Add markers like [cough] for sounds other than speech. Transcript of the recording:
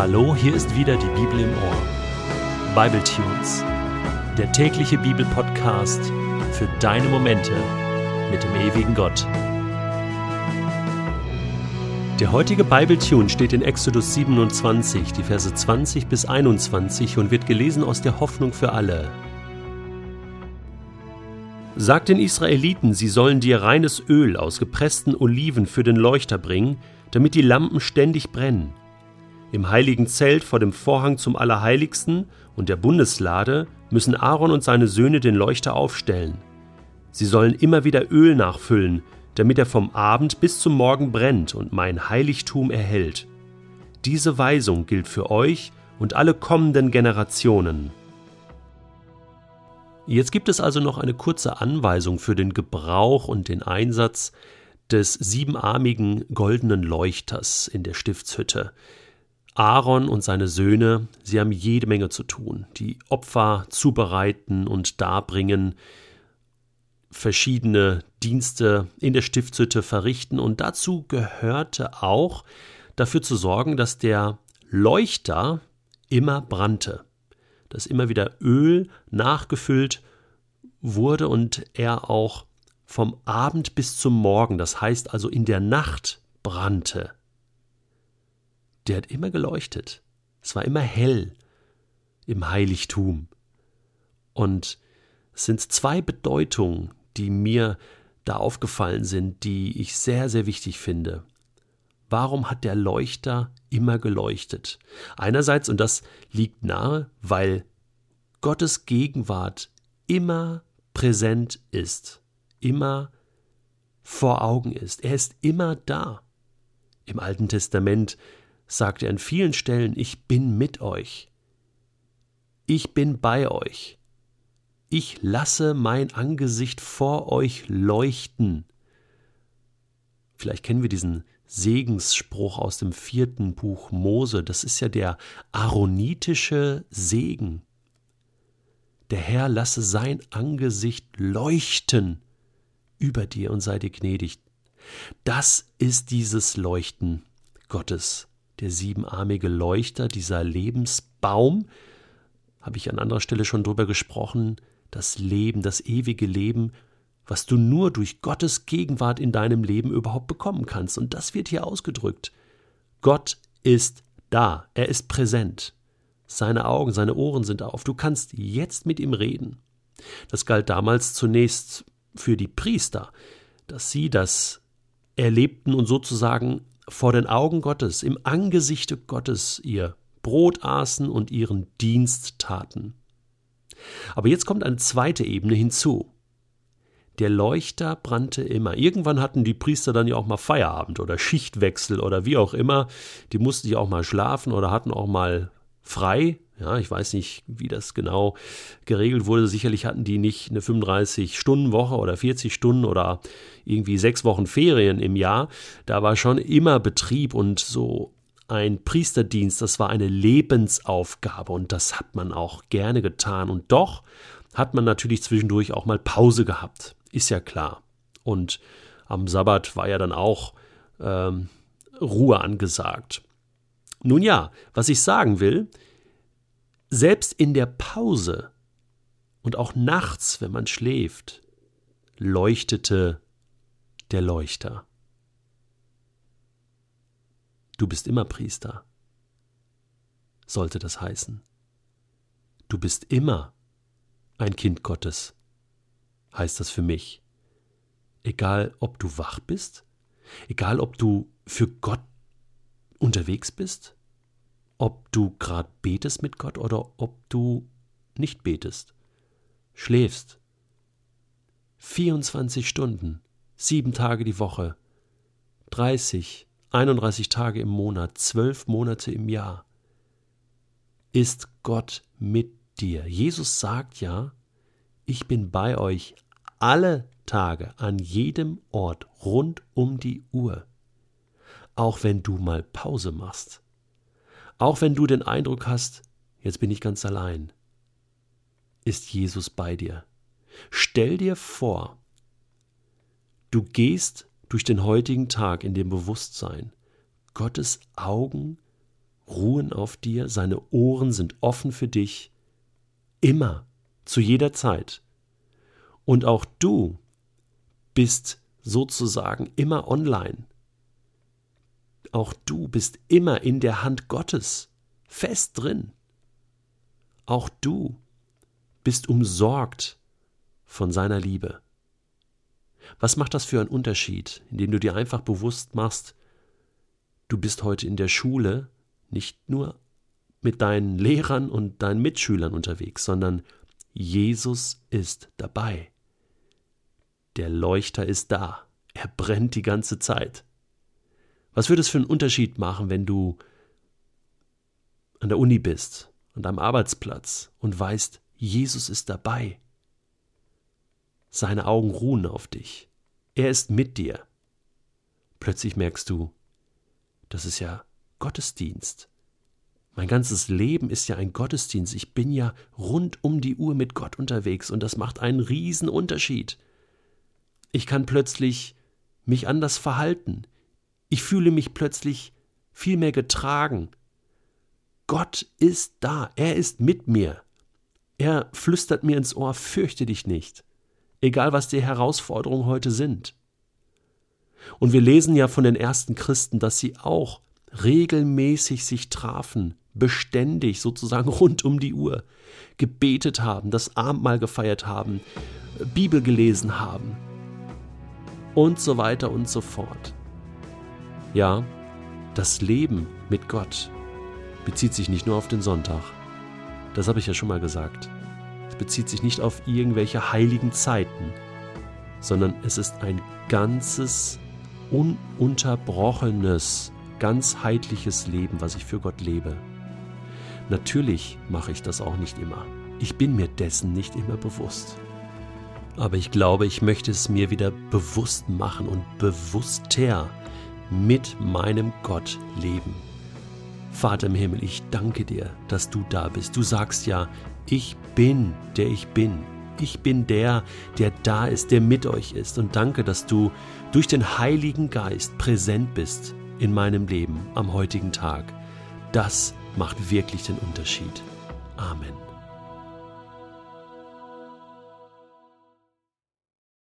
Hallo, hier ist wieder die Bibel im Ohr. Bible Tunes, der tägliche Bibelpodcast für deine Momente mit dem ewigen Gott. Der heutige Bible Tune steht in Exodus 27, die Verse 20 bis 21 und wird gelesen aus der Hoffnung für alle. Sagt den Israeliten, sie sollen dir reines Öl aus gepressten Oliven für den Leuchter bringen, damit die Lampen ständig brennen. Im heiligen Zelt vor dem Vorhang zum Allerheiligsten und der Bundeslade müssen Aaron und seine Söhne den Leuchter aufstellen. Sie sollen immer wieder Öl nachfüllen, damit er vom Abend bis zum Morgen brennt und mein Heiligtum erhält. Diese Weisung gilt für euch und alle kommenden Generationen. Jetzt gibt es also noch eine kurze Anweisung für den Gebrauch und den Einsatz des siebenarmigen goldenen Leuchters in der Stiftshütte. Aaron und seine Söhne, sie haben jede Menge zu tun. Die Opfer zubereiten und darbringen, verschiedene Dienste in der Stiftshütte verrichten und dazu gehörte auch dafür zu sorgen, dass der Leuchter immer brannte, dass immer wieder Öl nachgefüllt wurde und er auch vom Abend bis zum Morgen, das heißt also in der Nacht brannte der hat immer geleuchtet. Es war immer hell im Heiligtum. Und es sind zwei Bedeutungen, die mir da aufgefallen sind, die ich sehr, sehr wichtig finde. Warum hat der Leuchter immer geleuchtet? Einerseits, und das liegt nahe, weil Gottes Gegenwart immer präsent ist, immer vor Augen ist. Er ist immer da. Im Alten Testament sagt er an vielen Stellen, ich bin mit euch. Ich bin bei euch. Ich lasse mein Angesicht vor euch leuchten. Vielleicht kennen wir diesen Segensspruch aus dem vierten Buch Mose. Das ist ja der aaronitische Segen. Der Herr lasse sein Angesicht leuchten über dir und sei dir gnädig. Das ist dieses Leuchten Gottes der siebenarmige Leuchter, dieser Lebensbaum, habe ich an anderer Stelle schon drüber gesprochen, das Leben, das ewige Leben, was du nur durch Gottes Gegenwart in deinem Leben überhaupt bekommen kannst. Und das wird hier ausgedrückt. Gott ist da, er ist präsent. Seine Augen, seine Ohren sind auf. Du kannst jetzt mit ihm reden. Das galt damals zunächst für die Priester, dass sie das erlebten und sozusagen vor den Augen Gottes, im Angesichte Gottes ihr Brot aßen und ihren Dienst taten. Aber jetzt kommt eine zweite Ebene hinzu. Der Leuchter brannte immer. Irgendwann hatten die Priester dann ja auch mal Feierabend oder Schichtwechsel oder wie auch immer. Die mussten ja auch mal schlafen oder hatten auch mal frei. Ja, ich weiß nicht, wie das genau geregelt wurde. Sicherlich hatten die nicht eine 35-Stunden-Woche oder 40 Stunden oder irgendwie sechs Wochen Ferien im Jahr. Da war schon immer Betrieb und so ein Priesterdienst, das war eine Lebensaufgabe und das hat man auch gerne getan. Und doch hat man natürlich zwischendurch auch mal Pause gehabt. Ist ja klar. Und am Sabbat war ja dann auch ähm, Ruhe angesagt. Nun ja, was ich sagen will, selbst in der Pause und auch nachts, wenn man schläft, leuchtete der Leuchter. Du bist immer Priester, sollte das heißen. Du bist immer ein Kind Gottes, heißt das für mich. Egal, ob du wach bist, egal, ob du für Gott unterwegs bist, ob du gerade betest mit Gott oder ob du nicht betest, schläfst. 24 Stunden, sieben Tage die Woche, 30, 31 Tage im Monat, zwölf Monate im Jahr, ist Gott mit dir. Jesus sagt ja, ich bin bei euch alle Tage, an jedem Ort, rund um die Uhr auch wenn du mal Pause machst. Auch wenn du den Eindruck hast, jetzt bin ich ganz allein. Ist Jesus bei dir? Stell dir vor, du gehst durch den heutigen Tag in dem Bewusstsein, Gottes Augen ruhen auf dir, seine Ohren sind offen für dich, immer, zu jeder Zeit. Und auch du bist sozusagen immer online. Auch du bist immer in der Hand Gottes, fest drin. Auch du bist umsorgt von seiner Liebe. Was macht das für einen Unterschied, indem du dir einfach bewusst machst, du bist heute in der Schule nicht nur mit deinen Lehrern und deinen Mitschülern unterwegs, sondern Jesus ist dabei. Der Leuchter ist da. Er brennt die ganze Zeit. Was würde es für einen Unterschied machen, wenn du an der Uni bist, an deinem Arbeitsplatz und weißt, Jesus ist dabei. Seine Augen ruhen auf dich. Er ist mit dir. Plötzlich merkst du, das ist ja Gottesdienst. Mein ganzes Leben ist ja ein Gottesdienst. Ich bin ja rund um die Uhr mit Gott unterwegs und das macht einen riesen Unterschied. Ich kann plötzlich mich anders verhalten. Ich fühle mich plötzlich viel mehr getragen. Gott ist da, er ist mit mir. Er flüstert mir ins Ohr, fürchte dich nicht, egal was die Herausforderungen heute sind. Und wir lesen ja von den ersten Christen, dass sie auch regelmäßig sich trafen, beständig sozusagen [laughs] rund um die Uhr, gebetet haben, das Abendmahl gefeiert haben, Bibel gelesen haben und so weiter und so fort. Ja, das Leben mit Gott bezieht sich nicht nur auf den Sonntag. Das habe ich ja schon mal gesagt. Es bezieht sich nicht auf irgendwelche heiligen Zeiten, sondern es ist ein ganzes, ununterbrochenes, ganzheitliches Leben, was ich für Gott lebe. Natürlich mache ich das auch nicht immer. Ich bin mir dessen nicht immer bewusst. Aber ich glaube, ich möchte es mir wieder bewusst machen und bewusster mit meinem Gott leben. Vater im Himmel, ich danke dir, dass du da bist. Du sagst ja, ich bin, der ich bin. Ich bin der, der da ist, der mit euch ist. Und danke, dass du durch den Heiligen Geist präsent bist in meinem Leben am heutigen Tag. Das macht wirklich den Unterschied. Amen.